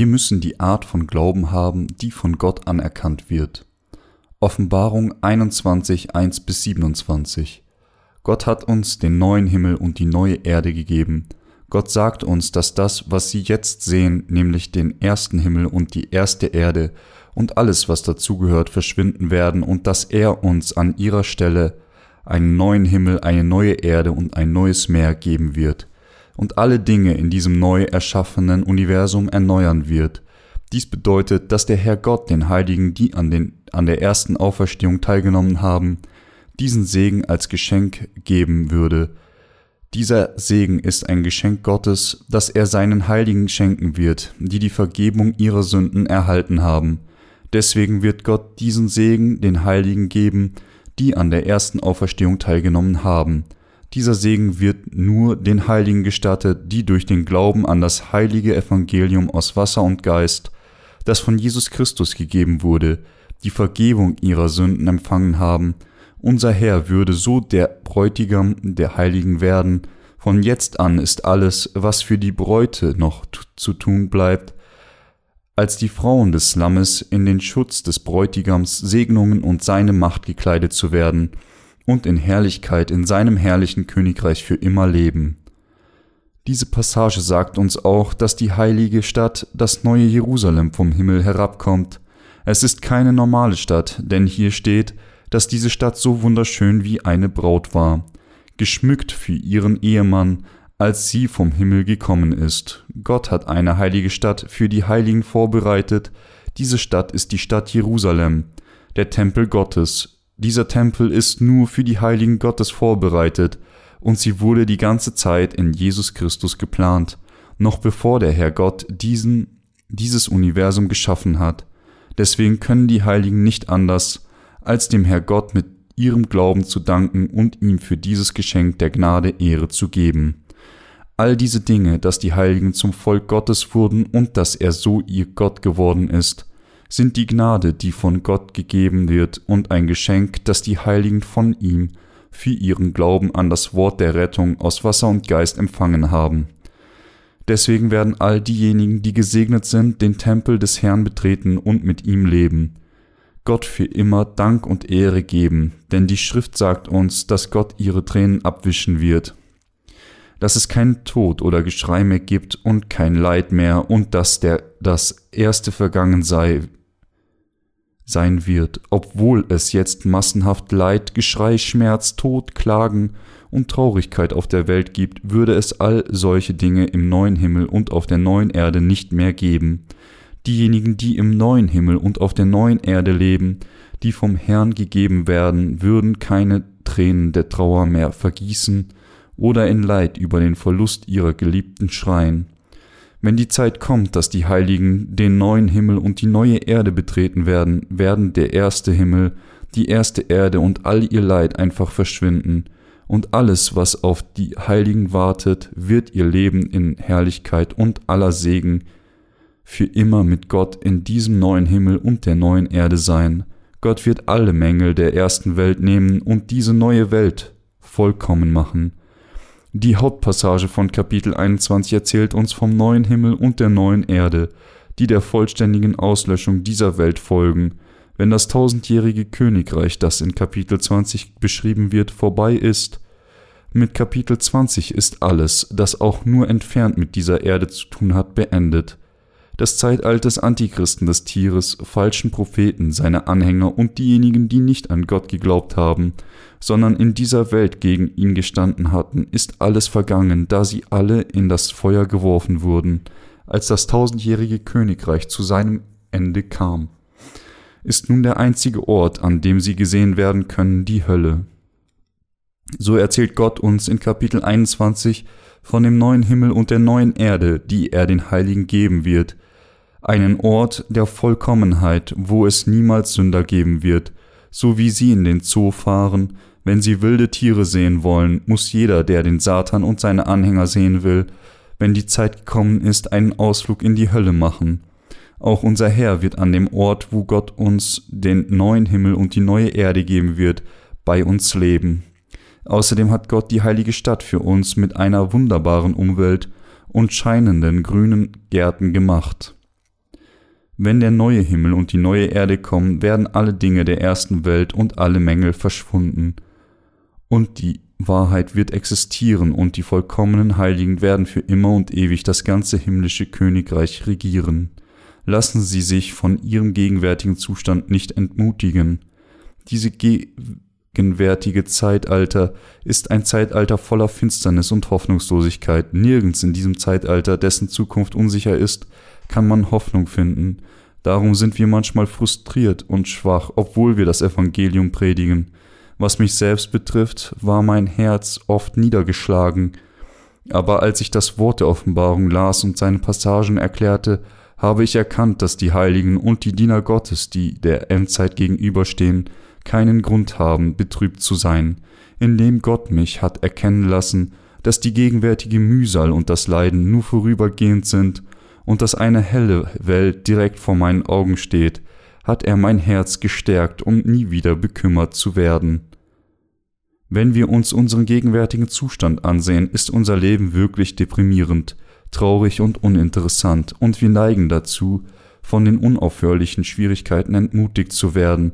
Wir müssen die Art von Glauben haben, die von Gott anerkannt wird. Offenbarung 21, 1 bis 27. Gott hat uns den neuen Himmel und die neue Erde gegeben. Gott sagt uns, dass das, was Sie jetzt sehen, nämlich den ersten Himmel und die erste Erde und alles, was dazugehört, verschwinden werden und dass er uns an ihrer Stelle einen neuen Himmel, eine neue Erde und ein neues Meer geben wird und alle Dinge in diesem neu erschaffenen Universum erneuern wird. Dies bedeutet, dass der Herr Gott den Heiligen, die an, den, an der ersten Auferstehung teilgenommen haben, diesen Segen als Geschenk geben würde. Dieser Segen ist ein Geschenk Gottes, das er seinen Heiligen schenken wird, die die Vergebung ihrer Sünden erhalten haben. Deswegen wird Gott diesen Segen den Heiligen geben, die an der ersten Auferstehung teilgenommen haben. Dieser Segen wird nur den Heiligen gestattet, die durch den Glauben an das heilige Evangelium aus Wasser und Geist, das von Jesus Christus gegeben wurde, die Vergebung ihrer Sünden empfangen haben. Unser Herr würde so der Bräutigam der Heiligen werden. Von jetzt an ist alles, was für die Bräute noch zu tun bleibt, als die Frauen des Lammes in den Schutz des Bräutigams Segnungen und seine Macht gekleidet zu werden, und in Herrlichkeit in seinem herrlichen Königreich für immer leben. Diese Passage sagt uns auch, dass die heilige Stadt, das neue Jerusalem vom Himmel herabkommt. Es ist keine normale Stadt, denn hier steht, dass diese Stadt so wunderschön wie eine Braut war, geschmückt für ihren Ehemann, als sie vom Himmel gekommen ist. Gott hat eine heilige Stadt für die Heiligen vorbereitet. Diese Stadt ist die Stadt Jerusalem, der Tempel Gottes, dieser Tempel ist nur für die Heiligen Gottes vorbereitet, und sie wurde die ganze Zeit in Jesus Christus geplant, noch bevor der Herr Gott diesen, dieses Universum geschaffen hat. Deswegen können die Heiligen nicht anders, als dem Herr Gott mit ihrem Glauben zu danken und ihm für dieses Geschenk der Gnade Ehre zu geben. All diese Dinge, dass die Heiligen zum Volk Gottes wurden und dass er so ihr Gott geworden ist, sind die Gnade, die von Gott gegeben wird, und ein Geschenk, das die Heiligen von ihm für ihren Glauben an das Wort der Rettung aus Wasser und Geist empfangen haben. Deswegen werden all diejenigen, die gesegnet sind, den Tempel des Herrn betreten und mit ihm leben. Gott für immer Dank und Ehre geben, denn die Schrift sagt uns, dass Gott ihre Tränen abwischen wird, dass es keinen Tod oder Geschrei mehr gibt und kein Leid mehr und dass der, das Erste vergangen sei, sein wird, obwohl es jetzt massenhaft Leid, Geschrei, Schmerz, Tod, Klagen und Traurigkeit auf der Welt gibt, würde es all solche Dinge im neuen Himmel und auf der neuen Erde nicht mehr geben. Diejenigen, die im neuen Himmel und auf der neuen Erde leben, die vom Herrn gegeben werden, würden keine Tränen der Trauer mehr vergießen oder in Leid über den Verlust ihrer Geliebten schreien. Wenn die Zeit kommt, dass die Heiligen den neuen Himmel und die neue Erde betreten werden, werden der erste Himmel, die erste Erde und all ihr Leid einfach verschwinden, und alles, was auf die Heiligen wartet, wird ihr Leben in Herrlichkeit und aller Segen für immer mit Gott in diesem neuen Himmel und der neuen Erde sein. Gott wird alle Mängel der ersten Welt nehmen und diese neue Welt vollkommen machen. Die Hauptpassage von Kapitel 21 erzählt uns vom neuen Himmel und der neuen Erde, die der vollständigen Auslöschung dieser Welt folgen, wenn das tausendjährige Königreich, das in Kapitel 20 beschrieben wird, vorbei ist. Mit Kapitel 20 ist alles, das auch nur entfernt mit dieser Erde zu tun hat, beendet das Zeitalter des Antichristen des Tieres, falschen Propheten, seine Anhänger und diejenigen, die nicht an Gott geglaubt haben, sondern in dieser Welt gegen ihn gestanden hatten, ist alles vergangen, da sie alle in das Feuer geworfen wurden, als das tausendjährige Königreich zu seinem Ende kam. Ist nun der einzige Ort, an dem sie gesehen werden können, die Hölle. So erzählt Gott uns in Kapitel 21 von dem neuen Himmel und der neuen Erde, die er den Heiligen geben wird, einen Ort der Vollkommenheit, wo es niemals Sünder geben wird, so wie sie in den Zoo fahren, wenn sie wilde Tiere sehen wollen, muss jeder, der den Satan und seine Anhänger sehen will, wenn die Zeit gekommen ist, einen Ausflug in die Hölle machen. Auch unser Herr wird an dem Ort, wo Gott uns den neuen Himmel und die neue Erde geben wird, bei uns leben. Außerdem hat Gott die heilige Stadt für uns mit einer wunderbaren Umwelt und scheinenden grünen Gärten gemacht. Wenn der neue Himmel und die neue Erde kommen, werden alle Dinge der ersten Welt und alle Mängel verschwunden. Und die Wahrheit wird existieren und die vollkommenen Heiligen werden für immer und ewig das ganze himmlische Königreich regieren. Lassen Sie sich von Ihrem gegenwärtigen Zustand nicht entmutigen. Diese gegenwärtige Zeitalter ist ein Zeitalter voller Finsternis und Hoffnungslosigkeit. Nirgends in diesem Zeitalter, dessen Zukunft unsicher ist, kann man Hoffnung finden. Darum sind wir manchmal frustriert und schwach, obwohl wir das Evangelium predigen. Was mich selbst betrifft, war mein Herz oft niedergeschlagen, aber als ich das Wort der Offenbarung las und seine Passagen erklärte, habe ich erkannt, dass die Heiligen und die Diener Gottes, die der Endzeit gegenüberstehen, keinen Grund haben, betrübt zu sein, indem Gott mich hat erkennen lassen, dass die gegenwärtige Mühsal und das Leiden nur vorübergehend sind und dass eine helle Welt direkt vor meinen Augen steht, hat er mein Herz gestärkt, um nie wieder bekümmert zu werden. Wenn wir uns unseren gegenwärtigen Zustand ansehen, ist unser Leben wirklich deprimierend, traurig und uninteressant, und wir neigen dazu, von den unaufhörlichen Schwierigkeiten entmutigt zu werden,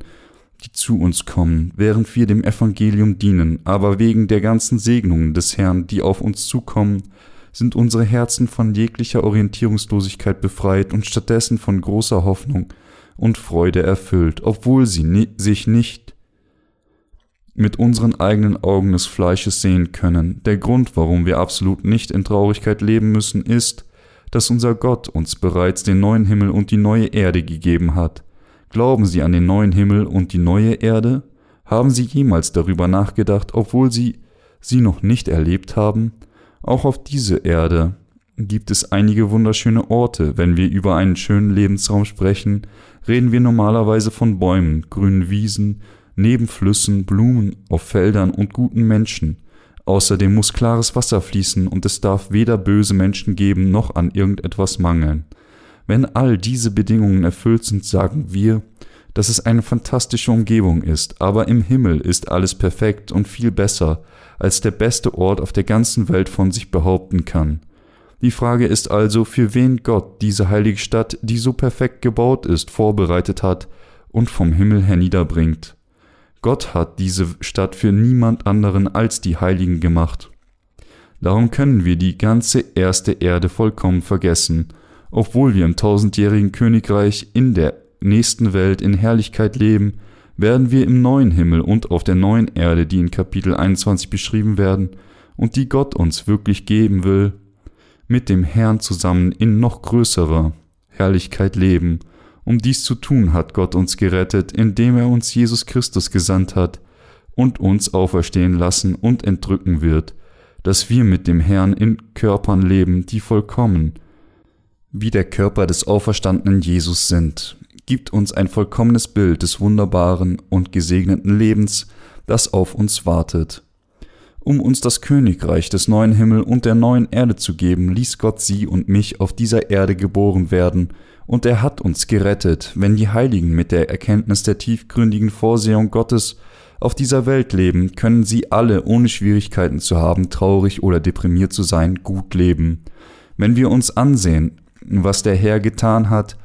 die zu uns kommen, während wir dem Evangelium dienen, aber wegen der ganzen Segnungen des Herrn, die auf uns zukommen, sind unsere Herzen von jeglicher Orientierungslosigkeit befreit und stattdessen von großer Hoffnung und Freude erfüllt, obwohl sie ni sich nicht mit unseren eigenen Augen des Fleisches sehen können. Der Grund, warum wir absolut nicht in Traurigkeit leben müssen, ist, dass unser Gott uns bereits den neuen Himmel und die neue Erde gegeben hat. Glauben Sie an den neuen Himmel und die neue Erde? Haben Sie jemals darüber nachgedacht, obwohl Sie sie noch nicht erlebt haben? Auch auf diese Erde gibt es einige wunderschöne Orte. Wenn wir über einen schönen Lebensraum sprechen, reden wir normalerweise von Bäumen, grünen Wiesen, neben Flüssen, Blumen auf Feldern und guten Menschen. Außerdem muss klares Wasser fließen und es darf weder böse Menschen geben noch an irgendetwas mangeln. Wenn all diese Bedingungen erfüllt sind, sagen wir, dass es eine fantastische Umgebung ist, aber im Himmel ist alles perfekt und viel besser, als der beste Ort auf der ganzen Welt von sich behaupten kann. Die Frage ist also, für wen Gott diese heilige Stadt, die so perfekt gebaut ist, vorbereitet hat und vom Himmel herniederbringt. Gott hat diese Stadt für niemand anderen als die Heiligen gemacht. Darum können wir die ganze erste Erde vollkommen vergessen, obwohl wir im tausendjährigen Königreich in der nächsten Welt in Herrlichkeit leben, werden wir im neuen Himmel und auf der neuen Erde, die in Kapitel 21 beschrieben werden und die Gott uns wirklich geben will, mit dem Herrn zusammen in noch größerer Herrlichkeit leben. Um dies zu tun hat Gott uns gerettet, indem er uns Jesus Christus gesandt hat und uns auferstehen lassen und entrücken wird, dass wir mit dem Herrn in Körpern leben, die vollkommen, wie der Körper des auferstandenen Jesus sind, gibt uns ein vollkommenes Bild des wunderbaren und gesegneten Lebens, das auf uns wartet. Um uns das Königreich des neuen Himmel und der neuen Erde zu geben, ließ Gott sie und mich auf dieser Erde geboren werden und er hat uns gerettet, wenn die Heiligen mit der Erkenntnis der tiefgründigen Vorsehung Gottes auf dieser Welt leben, können sie alle, ohne Schwierigkeiten zu haben, traurig oder deprimiert zu sein, gut leben. Wenn wir uns ansehen, was der Herr getan hat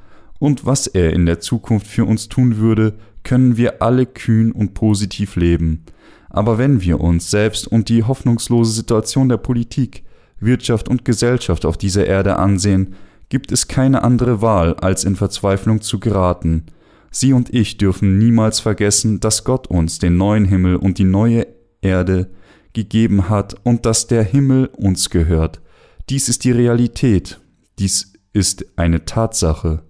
und was er in der Zukunft für uns tun würde, können wir alle kühn und positiv leben. Aber wenn wir uns selbst und die hoffnungslose Situation der Politik, Wirtschaft und Gesellschaft auf dieser Erde ansehen, gibt es keine andere Wahl, als in Verzweiflung zu geraten. Sie und ich dürfen niemals vergessen, dass Gott uns den neuen Himmel und die neue Erde gegeben hat und dass der Himmel uns gehört. Dies ist die Realität, dies ist eine Tatsache.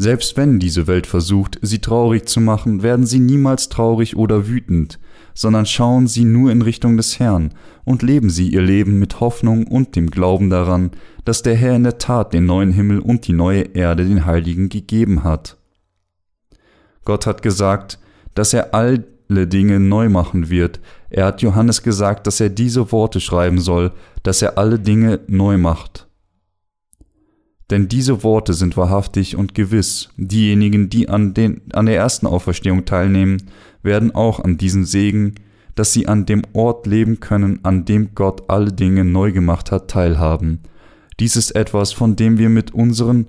Selbst wenn diese Welt versucht, sie traurig zu machen, werden sie niemals traurig oder wütend, sondern schauen sie nur in Richtung des Herrn und leben sie ihr Leben mit Hoffnung und dem Glauben daran, dass der Herr in der Tat den neuen Himmel und die neue Erde den Heiligen gegeben hat. Gott hat gesagt, dass er alle Dinge neu machen wird. Er hat Johannes gesagt, dass er diese Worte schreiben soll, dass er alle Dinge neu macht. Denn diese Worte sind wahrhaftig und gewiss. Diejenigen, die an, den, an der ersten Auferstehung teilnehmen, werden auch an diesen Segen, dass sie an dem Ort leben können, an dem Gott alle Dinge neu gemacht hat, teilhaben. Dies ist etwas, von dem wir mit unseren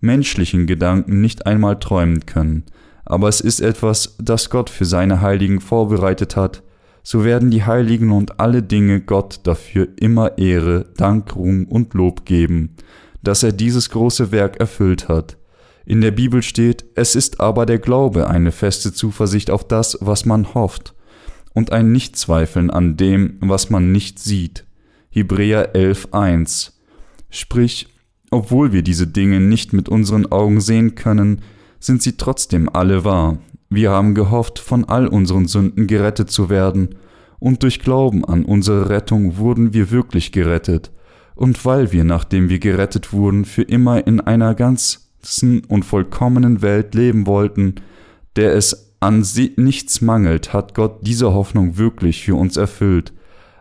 menschlichen Gedanken nicht einmal träumen können, aber es ist etwas, das Gott für seine Heiligen vorbereitet hat, so werden die Heiligen und alle Dinge Gott dafür immer Ehre, Dank, Ruhm und Lob geben, dass er dieses große Werk erfüllt hat. In der Bibel steht, es ist aber der Glaube eine feste Zuversicht auf das, was man hofft, und ein Nichtzweifeln an dem, was man nicht sieht. Hebräer 11.1 Sprich, obwohl wir diese Dinge nicht mit unseren Augen sehen können, sind sie trotzdem alle wahr. Wir haben gehofft, von all unseren Sünden gerettet zu werden, und durch Glauben an unsere Rettung wurden wir wirklich gerettet, und weil wir, nachdem wir gerettet wurden, für immer in einer ganzen und vollkommenen Welt leben wollten, der es an nichts mangelt, hat Gott diese Hoffnung wirklich für uns erfüllt.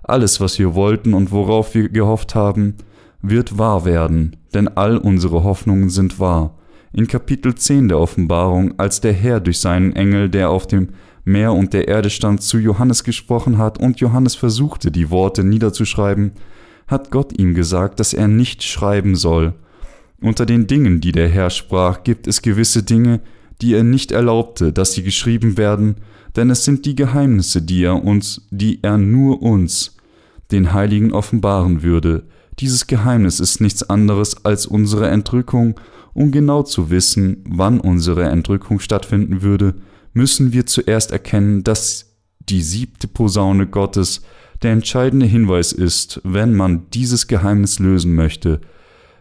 Alles, was wir wollten und worauf wir gehofft haben, wird wahr werden, denn all unsere Hoffnungen sind wahr in Kapitel 10 der Offenbarung, als der Herr durch seinen Engel, der auf dem Meer und der Erde stand, zu Johannes gesprochen hat und Johannes versuchte, die Worte niederzuschreiben, hat Gott ihm gesagt, dass er nicht schreiben soll. Unter den Dingen, die der Herr sprach, gibt es gewisse Dinge, die er nicht erlaubte, dass sie geschrieben werden, denn es sind die Geheimnisse, die er uns, die er nur uns, den Heiligen offenbaren würde. Dieses Geheimnis ist nichts anderes als unsere Entrückung um genau zu wissen, wann unsere Entrückung stattfinden würde, müssen wir zuerst erkennen, dass die siebte Posaune Gottes der entscheidende Hinweis ist, wenn man dieses Geheimnis lösen möchte.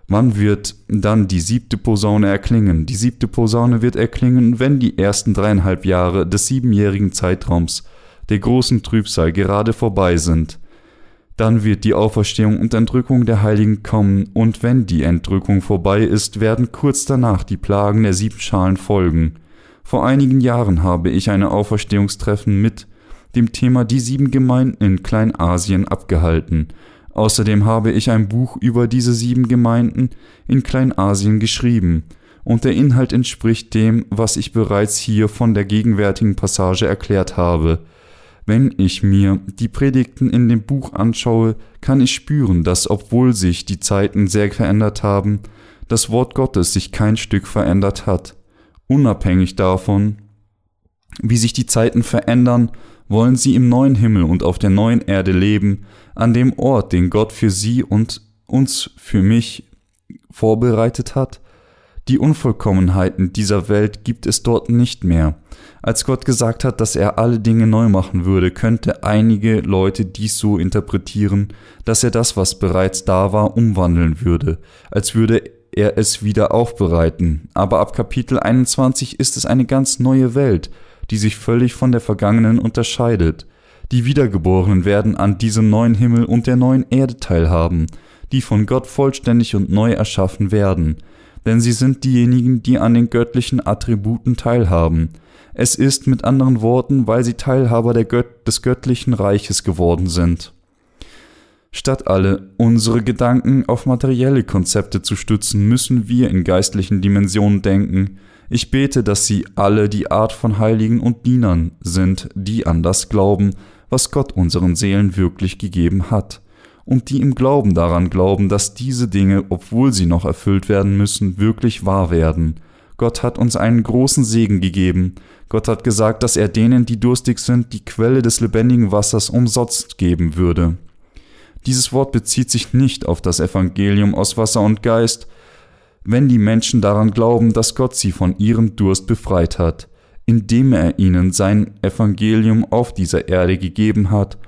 Wann wird dann die siebte Posaune erklingen? Die siebte Posaune wird erklingen, wenn die ersten dreieinhalb Jahre des siebenjährigen Zeitraums der großen Trübsal gerade vorbei sind. Dann wird die Auferstehung und Entrückung der Heiligen kommen, und wenn die Entrückung vorbei ist, werden kurz danach die Plagen der sieben Schalen folgen. Vor einigen Jahren habe ich eine Auferstehungstreffen mit dem Thema Die sieben Gemeinden in Kleinasien abgehalten. Außerdem habe ich ein Buch über diese sieben Gemeinden in Kleinasien geschrieben, und der Inhalt entspricht dem, was ich bereits hier von der gegenwärtigen Passage erklärt habe. Wenn ich mir die Predigten in dem Buch anschaue, kann ich spüren, dass obwohl sich die Zeiten sehr verändert haben, das Wort Gottes sich kein Stück verändert hat. Unabhängig davon, wie sich die Zeiten verändern, wollen sie im neuen Himmel und auf der neuen Erde leben, an dem Ort, den Gott für sie und uns für mich vorbereitet hat. Die Unvollkommenheiten dieser Welt gibt es dort nicht mehr. Als Gott gesagt hat, dass er alle Dinge neu machen würde, könnte einige Leute dies so interpretieren, dass er das, was bereits da war, umwandeln würde, als würde er es wieder aufbereiten. Aber ab Kapitel 21 ist es eine ganz neue Welt, die sich völlig von der vergangenen unterscheidet. Die Wiedergeborenen werden an diesem neuen Himmel und der neuen Erde teilhaben, die von Gott vollständig und neu erschaffen werden, denn sie sind diejenigen, die an den göttlichen Attributen teilhaben, es ist mit anderen Worten, weil sie Teilhaber Gött des göttlichen Reiches geworden sind. Statt alle unsere Gedanken auf materielle Konzepte zu stützen, müssen wir in geistlichen Dimensionen denken. Ich bete, dass sie alle die Art von Heiligen und Dienern sind, die an das glauben, was Gott unseren Seelen wirklich gegeben hat, und die im Glauben daran glauben, dass diese Dinge, obwohl sie noch erfüllt werden müssen, wirklich wahr werden. Gott hat uns einen großen Segen gegeben. Gott hat gesagt, dass er denen, die durstig sind, die Quelle des lebendigen Wassers umsonst geben würde. Dieses Wort bezieht sich nicht auf das Evangelium aus Wasser und Geist, wenn die Menschen daran glauben, dass Gott sie von ihrem Durst befreit hat, indem er ihnen sein Evangelium auf dieser Erde gegeben hat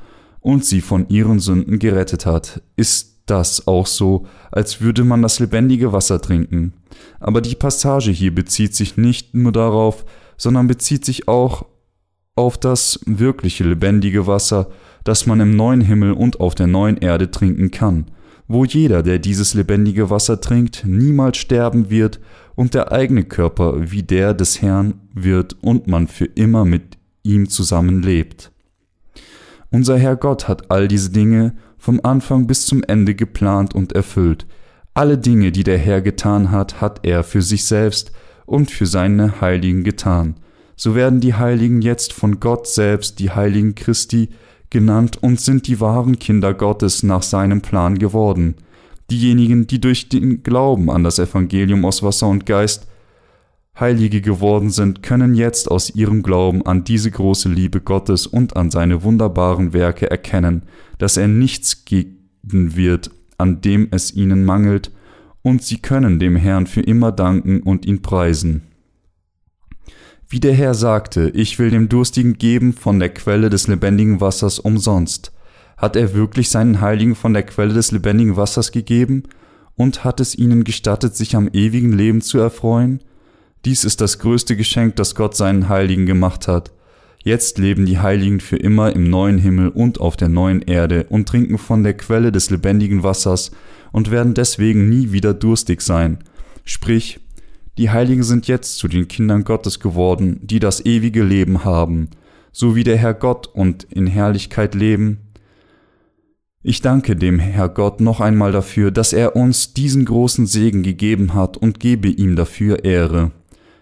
und sie von ihren Sünden gerettet hat, ist das auch so, als würde man das lebendige Wasser trinken. Aber die Passage hier bezieht sich nicht nur darauf, sondern bezieht sich auch auf das wirkliche lebendige Wasser, das man im neuen Himmel und auf der neuen Erde trinken kann, wo jeder, der dieses lebendige Wasser trinkt, niemals sterben wird und der eigene Körper wie der des Herrn wird und man für immer mit ihm zusammenlebt. Unser Herr Gott hat all diese Dinge vom Anfang bis zum Ende geplant und erfüllt. Alle Dinge, die der Herr getan hat, hat er für sich selbst und für seine Heiligen getan. So werden die Heiligen jetzt von Gott selbst die Heiligen Christi genannt und sind die wahren Kinder Gottes nach seinem Plan geworden. Diejenigen, die durch den Glauben an das Evangelium aus Wasser und Geist Heilige geworden sind, können jetzt aus ihrem Glauben an diese große Liebe Gottes und an seine wunderbaren Werke erkennen, dass er nichts geben wird, an dem es ihnen mangelt, und sie können dem Herrn für immer danken und ihn preisen. Wie der Herr sagte, ich will dem Durstigen geben von der Quelle des lebendigen Wassers umsonst. Hat er wirklich seinen Heiligen von der Quelle des lebendigen Wassers gegeben und hat es ihnen gestattet, sich am ewigen Leben zu erfreuen? Dies ist das größte Geschenk, das Gott seinen Heiligen gemacht hat. Jetzt leben die Heiligen für immer im neuen Himmel und auf der neuen Erde und trinken von der Quelle des lebendigen Wassers und werden deswegen nie wieder durstig sein. Sprich, die Heiligen sind jetzt zu den Kindern Gottes geworden, die das ewige Leben haben, so wie der Herr Gott und in Herrlichkeit leben. Ich danke dem Herr Gott noch einmal dafür, dass er uns diesen großen Segen gegeben hat und gebe ihm dafür Ehre.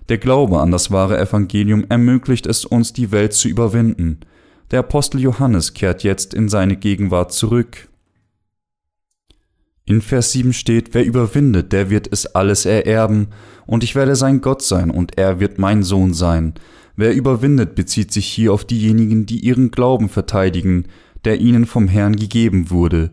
Der Glaube an das wahre Evangelium ermöglicht es uns, die Welt zu überwinden. Der Apostel Johannes kehrt jetzt in seine Gegenwart zurück. In Vers 7 steht, wer überwindet, der wird es alles ererben, und ich werde sein Gott sein, und er wird mein Sohn sein. Wer überwindet, bezieht sich hier auf diejenigen, die ihren Glauben verteidigen, der ihnen vom Herrn gegeben wurde.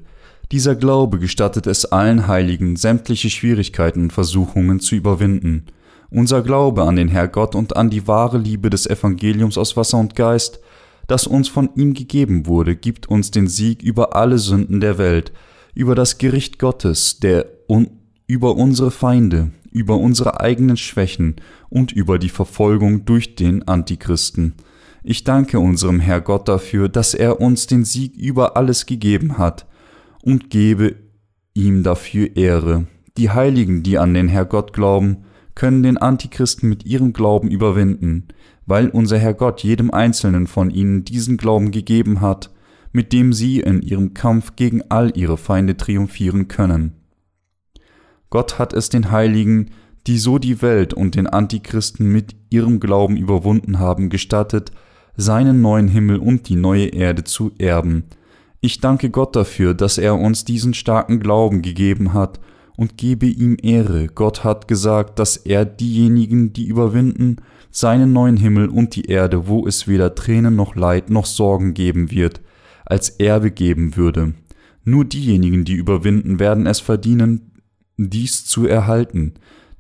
Dieser Glaube gestattet es allen Heiligen, sämtliche Schwierigkeiten und Versuchungen zu überwinden. Unser Glaube an den Herr Gott und an die wahre Liebe des Evangeliums aus Wasser und Geist, das uns von ihm gegeben wurde, gibt uns den Sieg über alle Sünden der Welt, über das Gericht Gottes, der un über unsere Feinde, über unsere eigenen Schwächen und über die Verfolgung durch den Antichristen. Ich danke unserem Herr Gott dafür, dass er uns den Sieg über alles gegeben hat und gebe ihm dafür Ehre. Die Heiligen, die an den Herr Gott glauben, können den Antichristen mit ihrem Glauben überwinden, weil unser Herr Gott jedem einzelnen von ihnen diesen Glauben gegeben hat, mit dem sie in ihrem Kampf gegen all ihre Feinde triumphieren können. Gott hat es den Heiligen, die so die Welt und den Antichristen mit ihrem Glauben überwunden haben, gestattet, seinen neuen Himmel und die neue Erde zu erben. Ich danke Gott dafür, dass er uns diesen starken Glauben gegeben hat und gebe ihm Ehre. Gott hat gesagt, dass er diejenigen, die überwinden, seinen neuen Himmel und die Erde, wo es weder Tränen noch Leid noch Sorgen geben wird, als Erbe geben würde. Nur diejenigen, die überwinden, werden es verdienen, dies zu erhalten.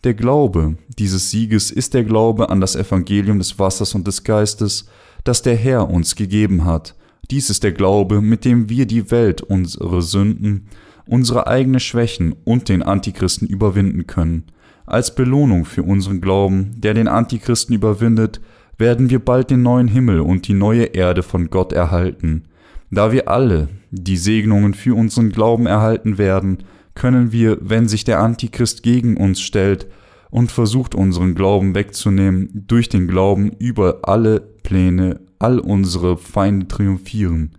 Der Glaube dieses Sieges ist der Glaube an das Evangelium des Wassers und des Geistes, das der Herr uns gegeben hat. Dies ist der Glaube, mit dem wir die Welt, unsere Sünden, unsere eigenen Schwächen und den Antichristen überwinden können. Als Belohnung für unseren Glauben, der den Antichristen überwindet, werden wir bald den neuen Himmel und die neue Erde von Gott erhalten. Da wir alle die Segnungen für unseren Glauben erhalten werden, können wir, wenn sich der Antichrist gegen uns stellt und versucht unseren Glauben wegzunehmen, durch den Glauben über alle Pläne, all unsere Feinde triumphieren.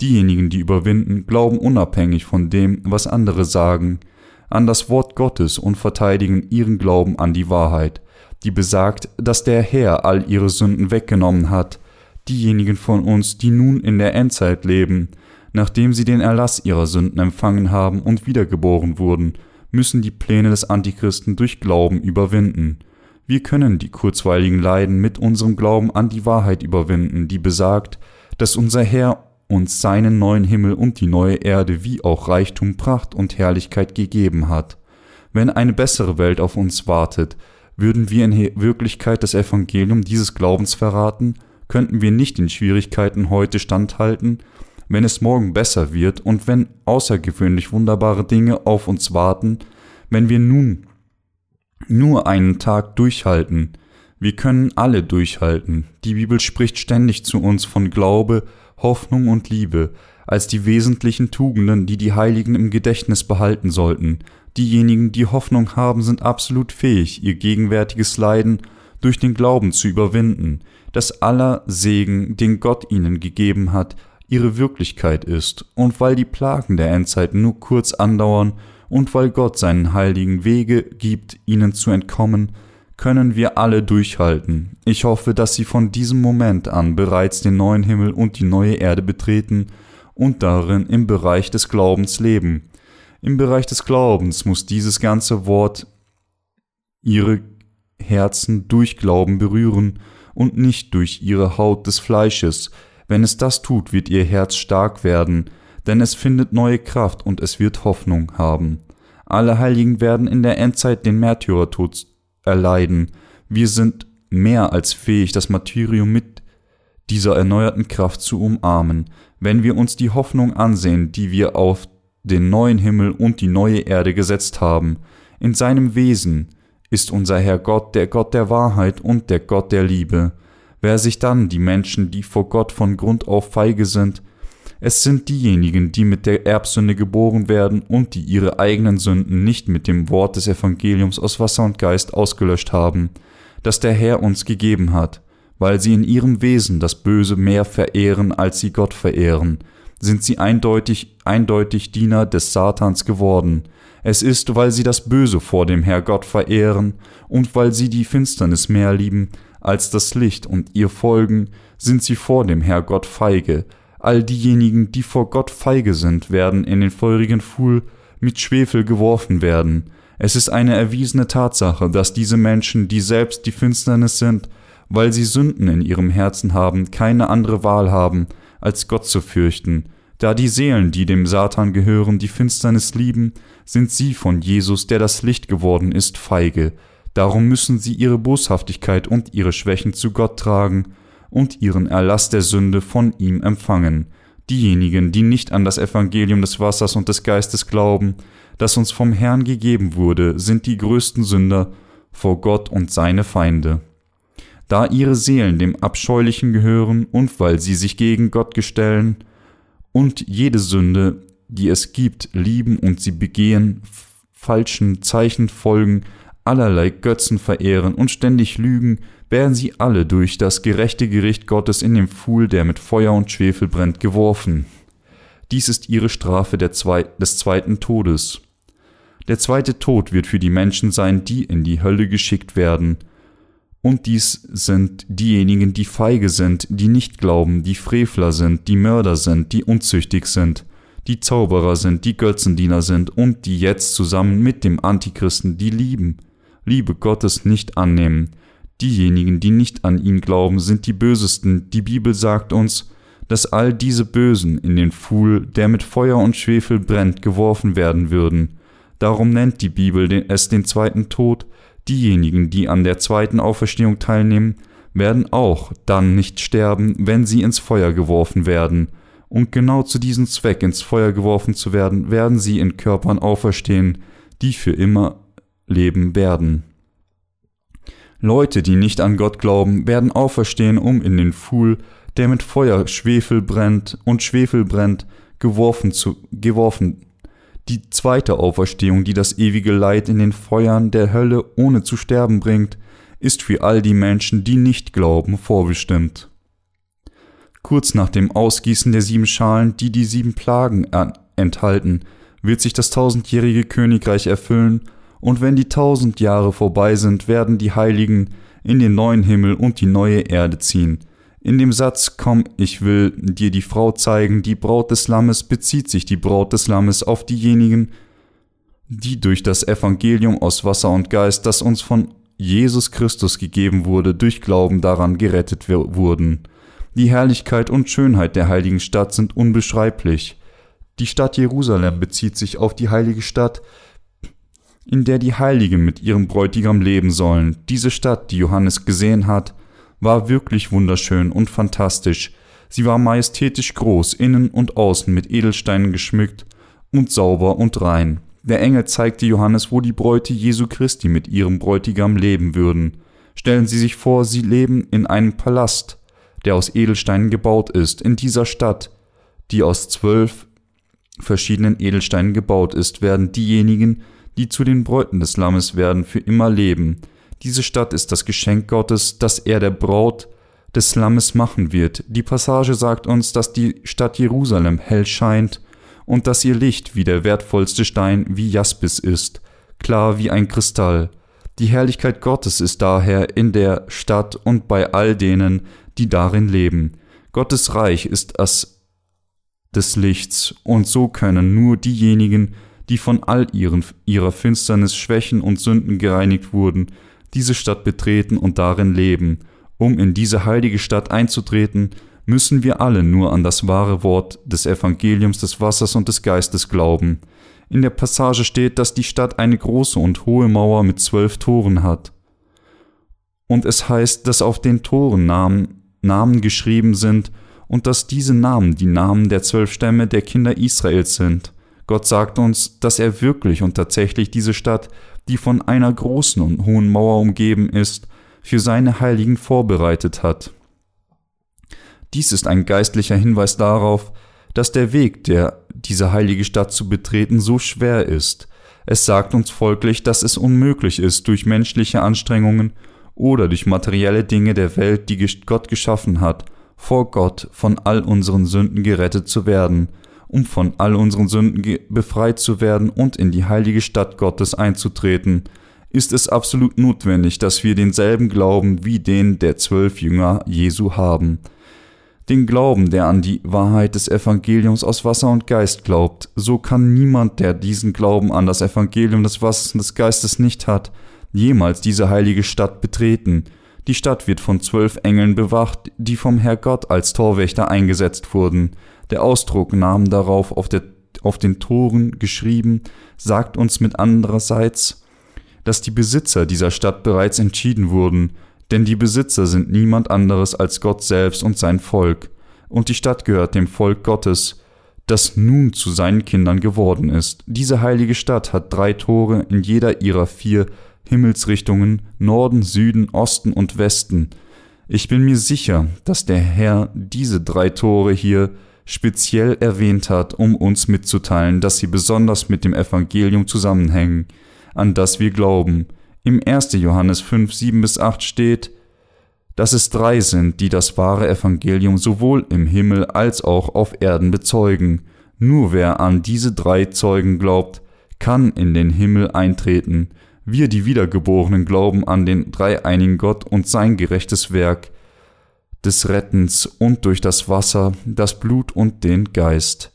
Diejenigen, die überwinden, glauben unabhängig von dem, was andere sagen, an das Wort Gottes und verteidigen ihren Glauben an die Wahrheit, die besagt, dass der Herr all ihre Sünden weggenommen hat. Diejenigen von uns, die nun in der Endzeit leben, nachdem sie den Erlass ihrer Sünden empfangen haben und wiedergeboren wurden, müssen die Pläne des Antichristen durch Glauben überwinden. Wir können die kurzweiligen Leiden mit unserem Glauben an die Wahrheit überwinden, die besagt, dass unser Herr uns seinen neuen Himmel und die neue Erde wie auch Reichtum, Pracht und Herrlichkeit gegeben hat. Wenn eine bessere Welt auf uns wartet, würden wir in Wirklichkeit das Evangelium dieses Glaubens verraten, könnten wir nicht den Schwierigkeiten heute standhalten, wenn es morgen besser wird und wenn außergewöhnlich wunderbare Dinge auf uns warten, wenn wir nun nur einen Tag durchhalten. Wir können alle durchhalten. Die Bibel spricht ständig zu uns von Glaube, Hoffnung und Liebe als die wesentlichen Tugenden, die die Heiligen im Gedächtnis behalten sollten. Diejenigen, die Hoffnung haben, sind absolut fähig, ihr gegenwärtiges Leiden durch den Glauben zu überwinden, dass aller Segen, den Gott ihnen gegeben hat, ihre Wirklichkeit ist, und weil die Plagen der Endzeit nur kurz andauern und weil Gott seinen heiligen Wege gibt, ihnen zu entkommen, können wir alle durchhalten. Ich hoffe, dass Sie von diesem Moment an bereits den neuen Himmel und die neue Erde betreten und darin im Bereich des Glaubens leben. Im Bereich des Glaubens muss dieses ganze Wort ihre Herzen durch Glauben berühren und nicht durch ihre Haut des Fleisches. Wenn es das tut, wird ihr Herz stark werden, denn es findet neue Kraft und es wird Hoffnung haben. Alle Heiligen werden in der Endzeit den Märtyrertod erleiden. Wir sind mehr als fähig, das Martyrium mit dieser erneuerten Kraft zu umarmen, wenn wir uns die Hoffnung ansehen, die wir auf den neuen Himmel und die neue Erde gesetzt haben. In seinem Wesen ist unser Herr Gott der Gott der Wahrheit und der Gott der Liebe. Wer sich dann die Menschen, die vor Gott von Grund auf feige sind, es sind diejenigen, die mit der Erbsünde geboren werden und die ihre eigenen Sünden nicht mit dem Wort des Evangeliums aus Wasser und Geist ausgelöscht haben, das der Herr uns gegeben hat, weil sie in ihrem Wesen das Böse mehr verehren, als sie Gott verehren, sind sie eindeutig, eindeutig Diener des Satans geworden. Es ist, weil sie das Böse vor dem Herr Gott verehren und weil sie die Finsternis mehr lieben als das Licht und ihr folgen, sind sie vor dem Herr Gott feige. All diejenigen, die vor Gott feige sind, werden in den feurigen Pfuhl mit Schwefel geworfen werden. Es ist eine erwiesene Tatsache, dass diese Menschen, die selbst die Finsternis sind, weil sie Sünden in ihrem Herzen haben, keine andere Wahl haben, als Gott zu fürchten. Da die Seelen, die dem Satan gehören, die Finsternis lieben, sind sie von Jesus, der das Licht geworden ist, feige. Darum müssen sie ihre Boshaftigkeit und ihre Schwächen zu Gott tragen und ihren Erlass der Sünde von ihm empfangen. Diejenigen, die nicht an das Evangelium des Wassers und des Geistes glauben, das uns vom Herrn gegeben wurde, sind die größten Sünder vor Gott und seine Feinde da ihre Seelen dem Abscheulichen gehören und weil sie sich gegen Gott gestellen und jede Sünde, die es gibt, lieben und sie begehen, falschen Zeichen folgen, allerlei Götzen verehren und ständig lügen, werden sie alle durch das gerechte Gericht Gottes in den Pfuhl, der mit Feuer und Schwefel brennt, geworfen. Dies ist ihre Strafe Zwe des zweiten Todes. Der zweite Tod wird für die Menschen sein, die in die Hölle geschickt werden, und dies sind diejenigen, die feige sind, die nicht glauben, die Frevler sind, die Mörder sind, die unzüchtig sind, die Zauberer sind, die Götzendiener sind und die jetzt zusammen mit dem Antichristen die lieben, Liebe Gottes nicht annehmen. Diejenigen, die nicht an ihn glauben, sind die Bösesten. Die Bibel sagt uns, dass all diese Bösen in den Pfuhl, der mit Feuer und Schwefel brennt, geworfen werden würden. Darum nennt die Bibel es den zweiten Tod, Diejenigen, die an der zweiten Auferstehung teilnehmen, werden auch dann nicht sterben, wenn sie ins Feuer geworfen werden. Und genau zu diesem Zweck ins Feuer geworfen zu werden, werden sie in Körpern auferstehen, die für immer leben werden. Leute, die nicht an Gott glauben, werden auferstehen, um in den Pfuhl, der mit Feuer Schwefel brennt und Schwefel brennt, geworfen zu, geworfen die zweite Auferstehung, die das ewige Leid in den Feuern der Hölle ohne zu sterben bringt, ist für all die Menschen, die nicht glauben, vorbestimmt. Kurz nach dem Ausgießen der sieben Schalen, die die sieben Plagen enthalten, wird sich das tausendjährige Königreich erfüllen, und wenn die tausend Jahre vorbei sind, werden die Heiligen in den neuen Himmel und die neue Erde ziehen, in dem Satz Komm, ich will dir die Frau zeigen, die Braut des Lammes, bezieht sich die Braut des Lammes auf diejenigen, die durch das Evangelium aus Wasser und Geist, das uns von Jesus Christus gegeben wurde, durch Glauben daran gerettet wurden. Die Herrlichkeit und Schönheit der heiligen Stadt sind unbeschreiblich. Die Stadt Jerusalem bezieht sich auf die heilige Stadt, in der die Heiligen mit ihrem Bräutigam leben sollen. Diese Stadt, die Johannes gesehen hat, war wirklich wunderschön und fantastisch. Sie war majestätisch groß, innen und außen mit Edelsteinen geschmückt und sauber und rein. Der Engel zeigte Johannes, wo die Bräute Jesu Christi mit ihrem Bräutigam leben würden. Stellen Sie sich vor, sie leben in einem Palast, der aus Edelsteinen gebaut ist, in dieser Stadt, die aus zwölf verschiedenen Edelsteinen gebaut ist, werden diejenigen, die zu den Bräuten des Lammes werden, für immer leben. Diese Stadt ist das Geschenk Gottes, das er der Braut des Lammes machen wird. Die Passage sagt uns, dass die Stadt Jerusalem hell scheint und dass ihr Licht wie der wertvollste Stein wie Jaspis ist, klar wie ein Kristall. Die Herrlichkeit Gottes ist daher in der Stadt und bei all denen, die darin leben. Gottes Reich ist das des Lichts, und so können nur diejenigen, die von all ihren, ihrer Finsternis, Schwächen und Sünden gereinigt wurden, diese Stadt betreten und darin leben. Um in diese heilige Stadt einzutreten, müssen wir alle nur an das wahre Wort des Evangeliums des Wassers und des Geistes glauben. In der Passage steht, dass die Stadt eine große und hohe Mauer mit zwölf Toren hat. Und es heißt, dass auf den Toren Namen, Namen geschrieben sind und dass diese Namen die Namen der zwölf Stämme der Kinder Israels sind. Gott sagt uns, dass er wirklich und tatsächlich diese Stadt, die von einer großen und hohen Mauer umgeben ist, für seine Heiligen vorbereitet hat. Dies ist ein geistlicher Hinweis darauf, dass der Weg, der diese heilige Stadt zu betreten, so schwer ist. Es sagt uns folglich, dass es unmöglich ist, durch menschliche Anstrengungen oder durch materielle Dinge der Welt, die Gott geschaffen hat, vor Gott von all unseren Sünden gerettet zu werden, um von all unseren Sünden befreit zu werden und in die heilige Stadt Gottes einzutreten, ist es absolut notwendig, dass wir denselben Glauben wie den der zwölf Jünger Jesu haben. Den Glauben, der an die Wahrheit des Evangeliums aus Wasser und Geist glaubt, so kann niemand, der diesen Glauben an das Evangelium des Wassers und des Geistes nicht hat, jemals diese heilige Stadt betreten, die Stadt wird von zwölf Engeln bewacht, die vom Herrgott als Torwächter eingesetzt wurden. Der Ausdruck Namen darauf auf, der, auf den Toren geschrieben, sagt uns mit andererseits, dass die Besitzer dieser Stadt bereits entschieden wurden, denn die Besitzer sind niemand anderes als Gott selbst und sein Volk, und die Stadt gehört dem Volk Gottes, das nun zu seinen Kindern geworden ist. Diese heilige Stadt hat drei Tore in jeder ihrer vier Himmelsrichtungen Norden, Süden, Osten und Westen. Ich bin mir sicher, dass der Herr diese drei Tore hier speziell erwähnt hat, um uns mitzuteilen, dass sie besonders mit dem Evangelium zusammenhängen, an das wir glauben. Im 1. Johannes 5, 7 bis 8 steht, dass es drei sind, die das wahre Evangelium sowohl im Himmel als auch auf Erden bezeugen. Nur wer an diese drei Zeugen glaubt, kann in den Himmel eintreten. Wir, die Wiedergeborenen, glauben an den dreieinigen Gott und sein gerechtes Werk des Rettens und durch das Wasser, das Blut und den Geist.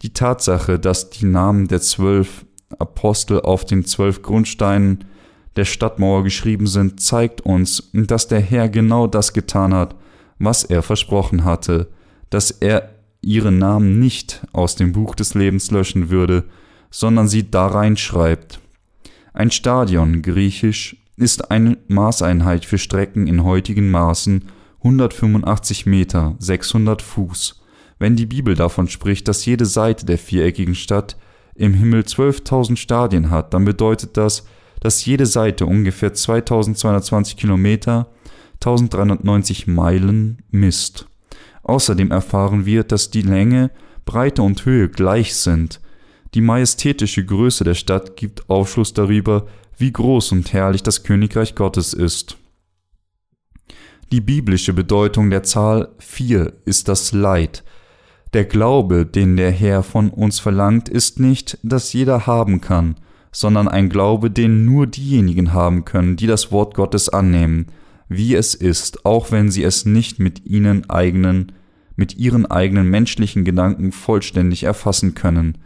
Die Tatsache, dass die Namen der zwölf Apostel auf den zwölf Grundsteinen der Stadtmauer geschrieben sind, zeigt uns, dass der Herr genau das getan hat, was er versprochen hatte, dass er ihre Namen nicht aus dem Buch des Lebens löschen würde, sondern sie da reinschreibt. Ein Stadion, griechisch, ist eine Maßeinheit für Strecken in heutigen Maßen 185 Meter, 600 Fuß. Wenn die Bibel davon spricht, dass jede Seite der viereckigen Stadt im Himmel 12.000 Stadien hat, dann bedeutet das, dass jede Seite ungefähr 2220 Kilometer, 1390 Meilen misst. Außerdem erfahren wir, dass die Länge, Breite und Höhe gleich sind, die majestätische Größe der Stadt gibt Aufschluss darüber, wie groß und herrlich das Königreich Gottes ist. Die biblische Bedeutung der Zahl 4 ist das Leid. Der Glaube, den der Herr von uns verlangt, ist nicht, dass jeder haben kann, sondern ein Glaube, den nur diejenigen haben können, die das Wort Gottes annehmen, wie es ist, auch wenn sie es nicht mit ihnen eigenen, mit ihren eigenen menschlichen Gedanken vollständig erfassen können.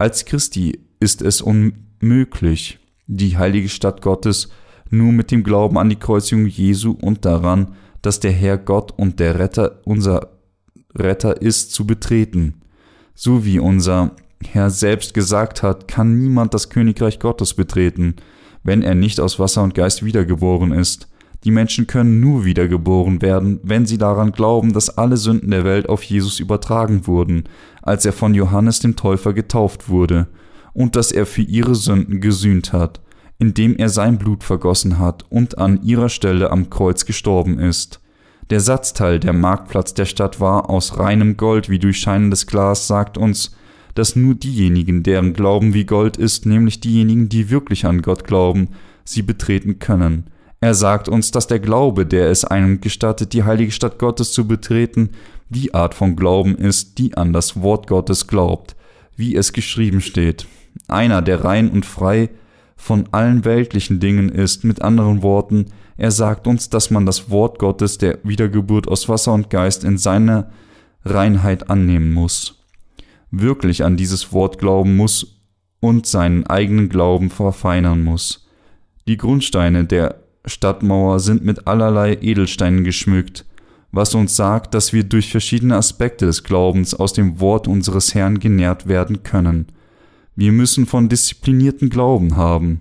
Als Christi ist es unmöglich, die heilige Stadt Gottes nur mit dem Glauben an die Kreuzigung Jesu und daran, dass der Herr Gott und der Retter unser Retter ist, zu betreten. So wie unser Herr selbst gesagt hat, kann niemand das Königreich Gottes betreten, wenn er nicht aus Wasser und Geist wiedergeboren ist. Die Menschen können nur wiedergeboren werden, wenn sie daran glauben, dass alle Sünden der Welt auf Jesus übertragen wurden, als er von Johannes dem Täufer getauft wurde, und dass er für ihre Sünden gesühnt hat, indem er sein Blut vergossen hat und an ihrer Stelle am Kreuz gestorben ist. Der Satzteil der Marktplatz der Stadt war aus reinem Gold wie durchscheinendes Glas, sagt uns, dass nur diejenigen, deren Glauben wie Gold ist, nämlich diejenigen, die wirklich an Gott glauben, sie betreten können. Er sagt uns, dass der Glaube, der es einem gestattet, die heilige Stadt Gottes zu betreten, die Art von Glauben ist, die an das Wort Gottes glaubt, wie es geschrieben steht. Einer, der rein und frei von allen weltlichen Dingen ist, mit anderen Worten, er sagt uns, dass man das Wort Gottes der Wiedergeburt aus Wasser und Geist in seiner Reinheit annehmen muss. Wirklich an dieses Wort glauben muss und seinen eigenen Glauben verfeinern muss. Die Grundsteine der Stadtmauer sind mit allerlei Edelsteinen geschmückt, was uns sagt, dass wir durch verschiedene Aspekte des Glaubens aus dem Wort unseres Herrn genährt werden können. Wir müssen von disziplinierten Glauben haben.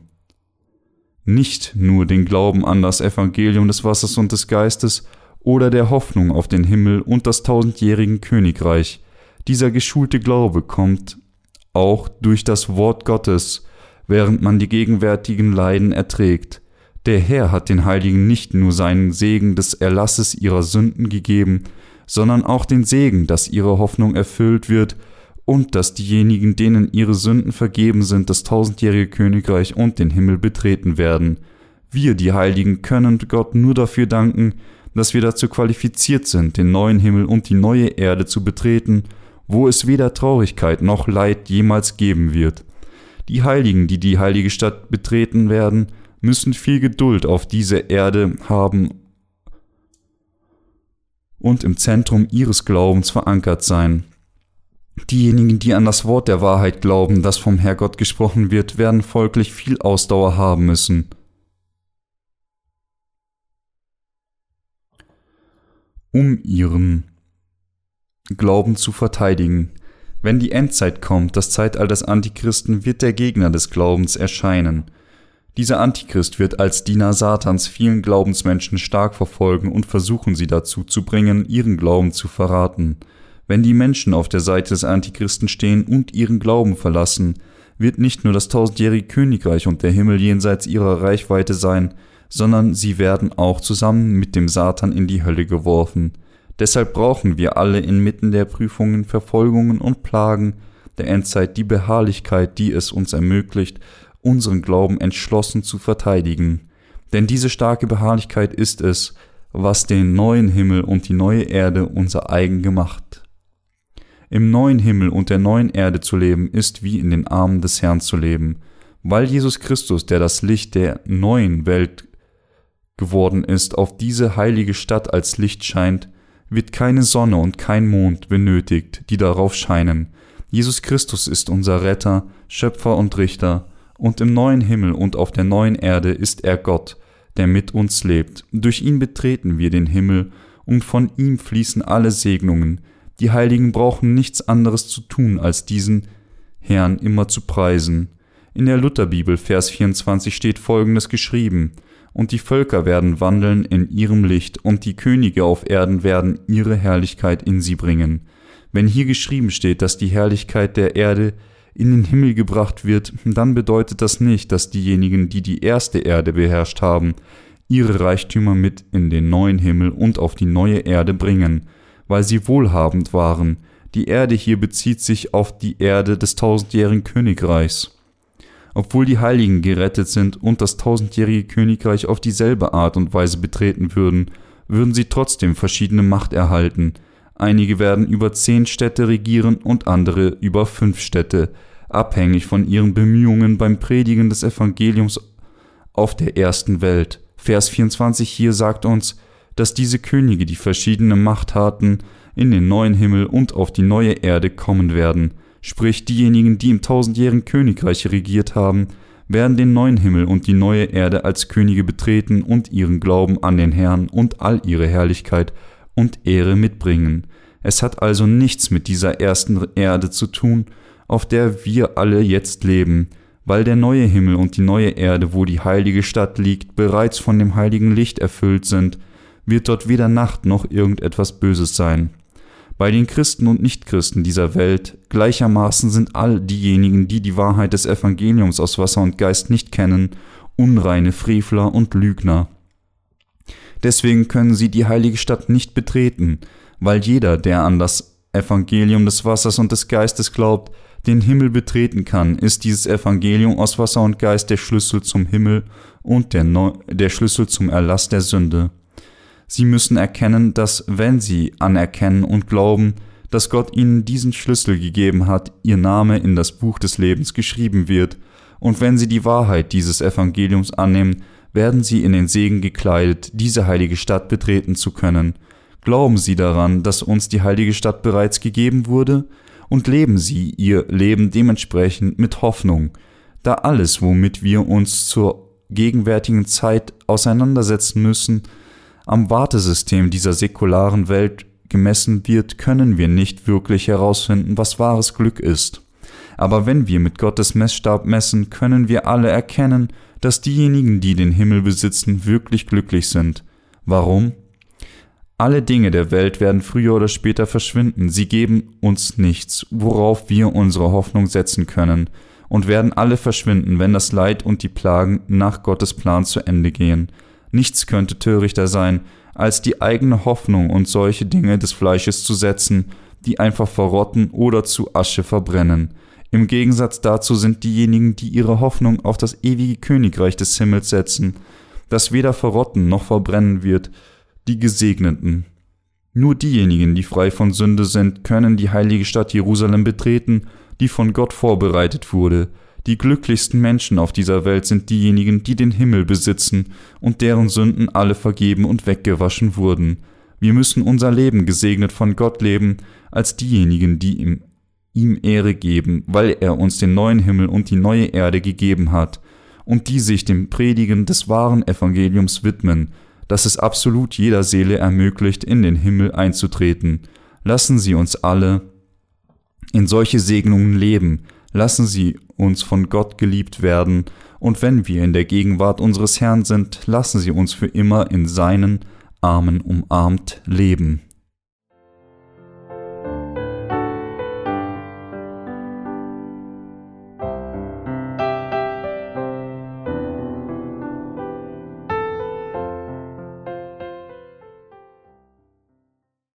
Nicht nur den Glauben an das Evangelium des Wassers und des Geistes oder der Hoffnung auf den Himmel und das tausendjährigen Königreich. Dieser geschulte Glaube kommt auch durch das Wort Gottes, während man die gegenwärtigen Leiden erträgt. Der Herr hat den Heiligen nicht nur seinen Segen des Erlasses ihrer Sünden gegeben, sondern auch den Segen, dass ihre Hoffnung erfüllt wird und dass diejenigen, denen ihre Sünden vergeben sind, das tausendjährige Königreich und den Himmel betreten werden. Wir, die Heiligen, können Gott nur dafür danken, dass wir dazu qualifiziert sind, den neuen Himmel und die neue Erde zu betreten, wo es weder Traurigkeit noch Leid jemals geben wird. Die Heiligen, die die heilige Stadt betreten werden, müssen viel Geduld auf diese Erde haben und im Zentrum ihres Glaubens verankert sein. Diejenigen, die an das Wort der Wahrheit glauben, das vom Herrgott gesprochen wird, werden folglich viel Ausdauer haben müssen. Um ihren Glauben zu verteidigen. Wenn die Endzeit kommt, das Zeitalter des Antichristen, wird der Gegner des Glaubens erscheinen – dieser Antichrist wird als Diener Satans vielen Glaubensmenschen stark verfolgen und versuchen sie dazu zu bringen, ihren Glauben zu verraten. Wenn die Menschen auf der Seite des Antichristen stehen und ihren Glauben verlassen, wird nicht nur das tausendjährige Königreich und der Himmel jenseits ihrer Reichweite sein, sondern sie werden auch zusammen mit dem Satan in die Hölle geworfen. Deshalb brauchen wir alle inmitten der Prüfungen, Verfolgungen und Plagen der Endzeit die Beharrlichkeit, die es uns ermöglicht, unseren Glauben entschlossen zu verteidigen. Denn diese starke Beharrlichkeit ist es, was den neuen Himmel und die neue Erde unser eigen gemacht. Im neuen Himmel und der neuen Erde zu leben, ist wie in den Armen des Herrn zu leben, weil Jesus Christus, der das Licht der neuen Welt geworden ist, auf diese heilige Stadt als Licht scheint, wird keine Sonne und kein Mond benötigt, die darauf scheinen. Jesus Christus ist unser Retter, Schöpfer und Richter, und im neuen Himmel und auf der neuen Erde ist er Gott, der mit uns lebt. Durch ihn betreten wir den Himmel, und von ihm fließen alle Segnungen. Die Heiligen brauchen nichts anderes zu tun, als diesen Herrn immer zu preisen. In der Lutherbibel Vers 24 steht folgendes geschrieben, und die Völker werden wandeln in ihrem Licht, und die Könige auf Erden werden ihre Herrlichkeit in sie bringen. Wenn hier geschrieben steht, dass die Herrlichkeit der Erde in den Himmel gebracht wird, dann bedeutet das nicht, dass diejenigen, die die erste Erde beherrscht haben, ihre Reichtümer mit in den neuen Himmel und auf die neue Erde bringen, weil sie wohlhabend waren. Die Erde hier bezieht sich auf die Erde des tausendjährigen Königreichs. Obwohl die Heiligen gerettet sind und das tausendjährige Königreich auf dieselbe Art und Weise betreten würden, würden sie trotzdem verschiedene Macht erhalten, Einige werden über zehn Städte regieren und andere über fünf Städte, abhängig von ihren Bemühungen beim Predigen des Evangeliums auf der ersten Welt. Vers 24 hier sagt uns, dass diese Könige die verschiedene Macht hatten, in den neuen Himmel und auf die neue Erde kommen werden, sprich diejenigen, die im tausendjährigen Königreich regiert haben, werden den neuen Himmel und die neue Erde als Könige betreten und ihren Glauben an den Herrn und all ihre Herrlichkeit und Ehre mitbringen. Es hat also nichts mit dieser ersten Erde zu tun, auf der wir alle jetzt leben, weil der neue Himmel und die neue Erde, wo die heilige Stadt liegt, bereits von dem heiligen Licht erfüllt sind, wird dort weder Nacht noch irgendetwas Böses sein. Bei den Christen und Nichtchristen dieser Welt gleichermaßen sind all diejenigen, die die Wahrheit des Evangeliums aus Wasser und Geist nicht kennen, unreine Frevler und Lügner. Deswegen können sie die heilige Stadt nicht betreten, weil jeder, der an das Evangelium des Wassers und des Geistes glaubt, den Himmel betreten kann, ist dieses Evangelium aus Wasser und Geist der Schlüssel zum Himmel und der, Neu der Schlüssel zum Erlass der Sünde. Sie müssen erkennen, dass wenn sie anerkennen und glauben, dass Gott ihnen diesen Schlüssel gegeben hat, ihr Name in das Buch des Lebens geschrieben wird, und wenn sie die Wahrheit dieses Evangeliums annehmen, werden sie in den Segen gekleidet, diese heilige Stadt betreten zu können. Glauben Sie daran, dass uns die heilige Stadt bereits gegeben wurde und leben sie ihr Leben dementsprechend mit Hoffnung, da alles, womit wir uns zur gegenwärtigen Zeit auseinandersetzen müssen, am Wartesystem dieser säkularen Welt gemessen wird, können wir nicht wirklich herausfinden, was wahres Glück ist. Aber wenn wir mit Gottes Messstab messen, können wir alle erkennen, dass diejenigen, die den Himmel besitzen, wirklich glücklich sind. Warum? Alle Dinge der Welt werden früher oder später verschwinden, sie geben uns nichts, worauf wir unsere Hoffnung setzen können, und werden alle verschwinden, wenn das Leid und die Plagen nach Gottes Plan zu Ende gehen. Nichts könnte törichter sein, als die eigene Hoffnung und solche Dinge des Fleisches zu setzen, die einfach verrotten oder zu Asche verbrennen. Im Gegensatz dazu sind diejenigen, die ihre Hoffnung auf das ewige Königreich des Himmels setzen, das weder verrotten noch verbrennen wird, die Gesegneten. Nur diejenigen, die frei von Sünde sind, können die heilige Stadt Jerusalem betreten, die von Gott vorbereitet wurde. Die glücklichsten Menschen auf dieser Welt sind diejenigen, die den Himmel besitzen und deren Sünden alle vergeben und weggewaschen wurden. Wir müssen unser Leben gesegnet von Gott leben, als diejenigen, die ihm, ihm Ehre geben, weil er uns den neuen Himmel und die neue Erde gegeben hat, und die sich dem Predigen des wahren Evangeliums widmen, das es absolut jeder Seele ermöglicht, in den Himmel einzutreten. Lassen Sie uns alle in solche Segnungen leben, lassen Sie uns von Gott geliebt werden, und wenn wir in der Gegenwart unseres Herrn sind, lassen Sie uns für immer in seinen Armen umarmt leben.